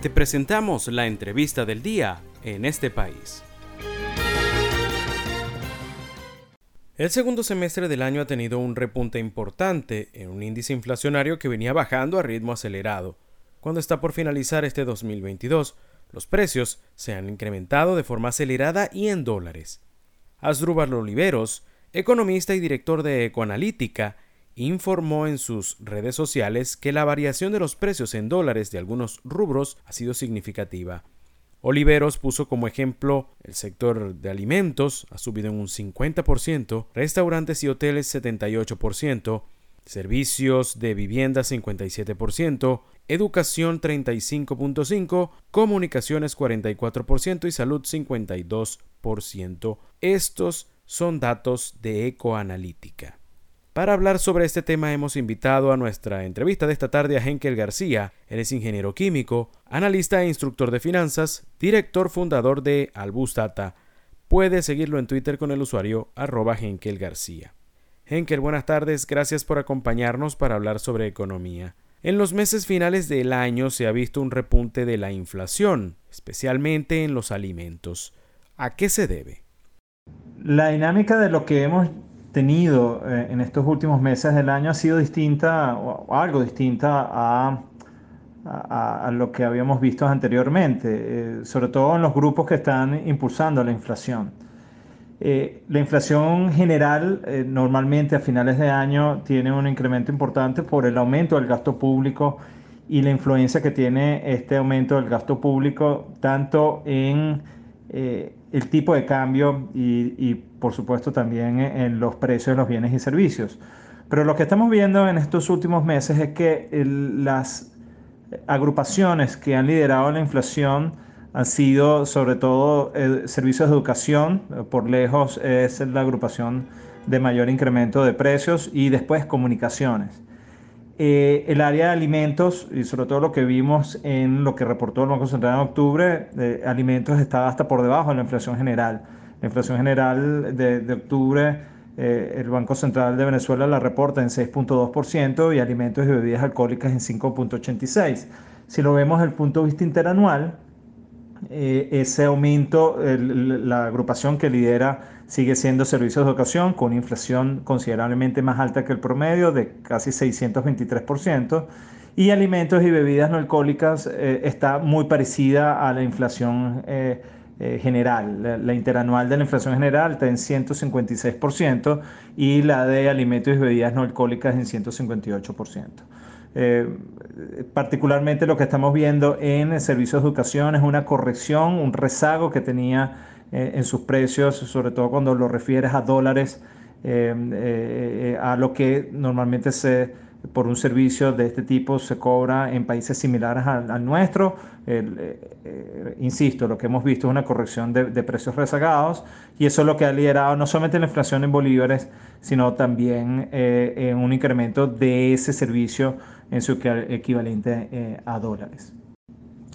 Te presentamos la entrevista del día en este país. El segundo semestre del año ha tenido un repunte importante en un índice inflacionario que venía bajando a ritmo acelerado. Cuando está por finalizar este 2022, los precios se han incrementado de forma acelerada y en dólares. Asdrúbal Oliveros, economista y director de Ecoanalítica, informó en sus redes sociales que la variación de los precios en dólares de algunos rubros ha sido significativa. Oliveros puso como ejemplo el sector de alimentos, ha subido en un 50%, restaurantes y hoteles 78%, servicios de vivienda 57%, educación 35.5%, comunicaciones 44% y salud 52%. Estos son datos de Ecoanalítica. Para hablar sobre este tema hemos invitado a nuestra entrevista de esta tarde a Henkel García. Él es ingeniero químico, analista e instructor de finanzas, director fundador de Albus Data. Puede seguirlo en Twitter con el usuario arroba Henkel García. Henkel, buenas tardes, gracias por acompañarnos para hablar sobre economía. En los meses finales del año se ha visto un repunte de la inflación, especialmente en los alimentos. ¿A qué se debe? La dinámica de lo que hemos tenido eh, en estos últimos meses del año ha sido distinta o, algo distinta a, a, lo que habíamos visto anteriormente, eh, sobre todo en los grupos que están impulsando la inflación. Eh, la inflación general normalmente a finales de año tiene un incremento importante por el aumento del gasto público y la influencia que tiene este aumento del gasto público tanto en el tipo de cambio y, por supuesto también en los precios de los bienes y servicios. Pero lo que estamos viendo en estos últimos meses es que las agrupaciones que han liderado la inflación han sido sobre todo eh, servicios de educación, por lejos es la agrupación de mayor incremento de precios y después comunicaciones. Eh, el área de alimentos, y sobre todo lo que vimos en lo que reportó el Banco Central en octubre, de alimentos estaba hasta por debajo de la inflación general. La inflación general de, octubre, eh, el Banco Central de Venezuela la reporta en 6.2% y alimentos y bebidas alcohólicas en 5.86%. Si lo vemos desde el punto de vista interanual, eh, ese aumento, la agrupación que lidera sigue siendo servicios de educación con una inflación considerablemente más alta que el promedio de casi 623%. Y alimentos y bebidas no alcohólicas eh, está muy parecida a la inflación eh, general. La, interanual de la inflación general está en 156% y la de alimentos y bebidas no alcohólicas en 158%. Eh, particularmente lo que estamos viendo en servicios de educación es una corrección, un rezago que tenía eh, en sus precios, sobre todo cuando lo refieres a dólares, eh, a lo que normalmente se por un servicio de este tipo se cobra en países similares al, nuestro. Insisto, lo que hemos visto es una corrección de, precios rezagados y eso es lo que ha liderado no solamente la inflación en bolívares, sino también un incremento de ese servicio en su equivalente a dólares.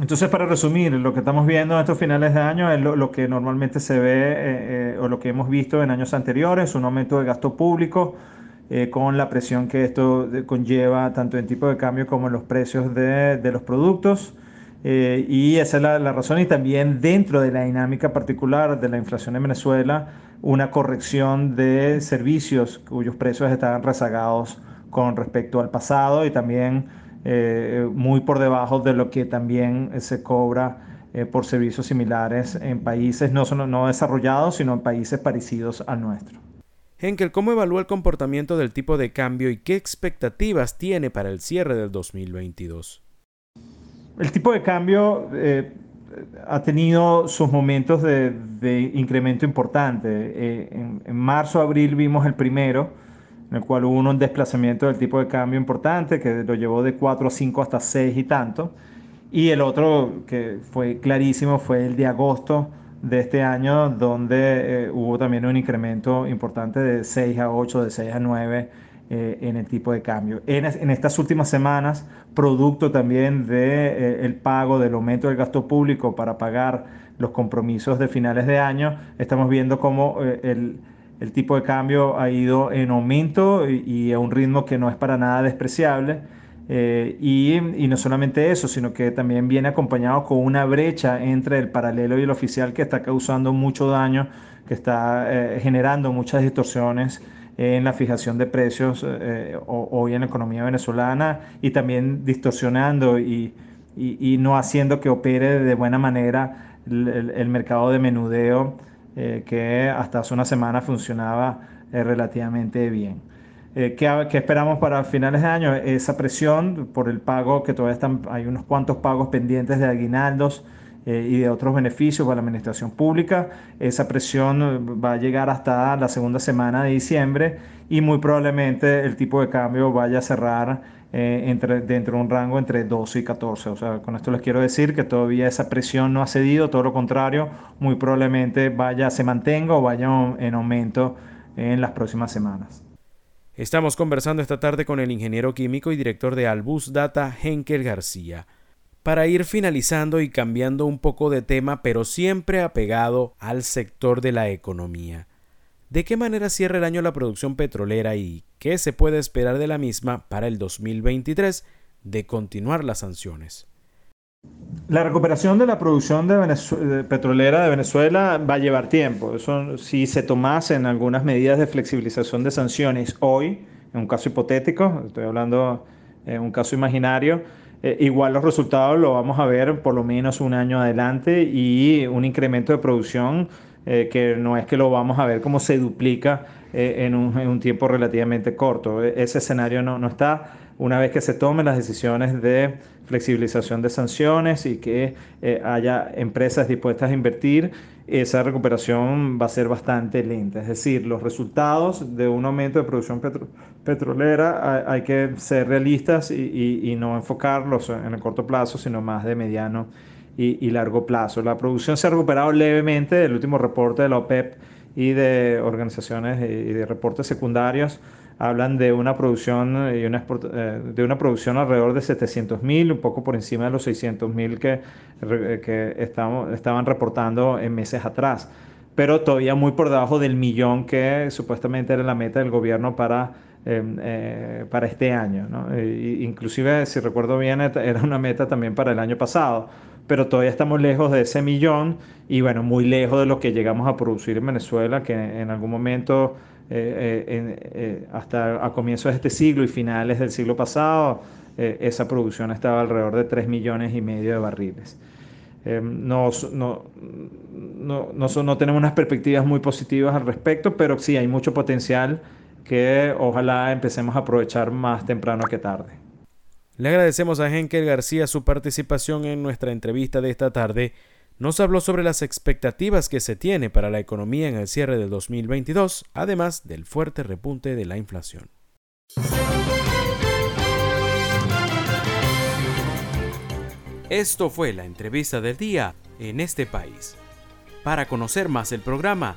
Entonces, para resumir, lo que estamos viendo en estos finales de año es lo, que normalmente se ve o lo que hemos visto en años anteriores, un aumento de gasto público, eh, con la presión que esto conlleva tanto en tipo de cambio como en los precios de, de los productos. Eh, y esa es la, la, razón y también dentro de la dinámica particular de la inflación en Venezuela, una corrección de servicios cuyos precios estaban rezagados con respecto al pasado y también eh, muy por debajo de lo que también se cobra por servicios similares en países no, no desarrollados, sino en países parecidos al nuestro. Henkel, ¿cómo evalúa el comportamiento del tipo de cambio y qué expectativas tiene para el cierre del 2022? El tipo de cambio eh, ha tenido sus momentos de, incremento importante. Eh, en, marzo, abril vimos el primero, en el cual hubo un desplazamiento del tipo de cambio importante que lo llevó de 4 a 5 hasta 6 y tanto. Y el otro que fue clarísimo fue el de agosto, de este año, donde eh, hubo también un incremento importante de 6 a 8, de 6 a 9 eh, en el tipo de cambio. En, estas últimas semanas, producto también del de, eh, pago del aumento del gasto público para pagar los compromisos de finales de año, estamos viendo cómo el, el, tipo de cambio ha ido en aumento y, a un ritmo que no es para nada despreciable. Eh, y, no solamente eso, sino que también viene acompañado con una brecha entre el paralelo y el oficial que está causando mucho daño, que está eh, generando muchas distorsiones en la fijación de precios eh, hoy en la economía venezolana y también distorsionando y, no haciendo que opere de buena manera el, mercado de menudeo que hasta hace una semana funcionaba relativamente bien. Eh, ¿qué, esperamos para finales de año? Esa presión por el pago, que todavía están, hay unos cuantos pagos pendientes de aguinaldos eh, y de otros beneficios para la administración pública. Esa presión va a llegar hasta la segunda semana de diciembre y muy probablemente el tipo de cambio vaya a cerrar eh, entre, dentro de un rango entre 12 y 14. O sea, con esto les quiero decir que todavía esa presión no ha cedido, todo lo contrario, muy probablemente vaya, se mantenga o vaya en aumento en las próximas semanas. Estamos conversando esta tarde con el ingeniero químico y director de Albus Data, Henkel García, para ir finalizando y cambiando un poco de tema, pero siempre apegado al sector de la economía. ¿De qué manera cierra el año la producción petrolera y qué se puede esperar de la misma para el 2023 de continuar las sanciones? La recuperación de la producción de petrolera de Venezuela va a llevar tiempo. Eso, si se tomasen algunas medidas de flexibilización de sanciones hoy, en un caso hipotético, estoy hablando en un caso imaginario, eh, igual los resultados lo vamos a ver por lo menos un año adelante y un incremento de producción eh, que no es que lo vamos a ver como se duplica eh, en, un, tiempo relativamente corto. E, ese escenario no, no está una vez que se tomen las decisiones de flexibilización de sanciones y que eh, haya empresas dispuestas a invertir, esa recuperación va a ser bastante lenta. Es decir, los resultados de un aumento de producción petrolera hay, que ser realistas y, no enfocarlos en el corto plazo, sino más de mediano y, y largo plazo. La producción se ha recuperado levemente, el último reporte de la OPEP y de organizaciones y de reportes secundarios hablan de una producción y una eh, de una producción alrededor de 700 mil, un poco por encima de los 600 mil que, que estaban reportando en meses atrás, pero todavía muy por debajo del millón que supuestamente era la meta del gobierno para, em, eh, para este año. inclusive, si recuerdo bien, era una meta también para el año pasado pero todavía estamos lejos de ese millón y bueno, muy lejos de lo que llegamos a producir en Venezuela, que en algún momento eh, eh, eh, hasta a comienzos de este siglo y finales del siglo pasado, esa producción estaba alrededor de 3 millones y medio de barriles. no, no, no, tenemos unas perspectivas muy positivas al respecto, pero sí hay mucho potencial que ojalá empecemos a aprovechar más temprano que tarde. Le agradecemos a Henkel García su participación en nuestra entrevista de esta tarde nos habló sobre las expectativas que se tiene para la economía en el cierre del 2022, además del fuerte repunte de la inflación. Esto fue la entrevista del día en este país. Para conocer más el programa,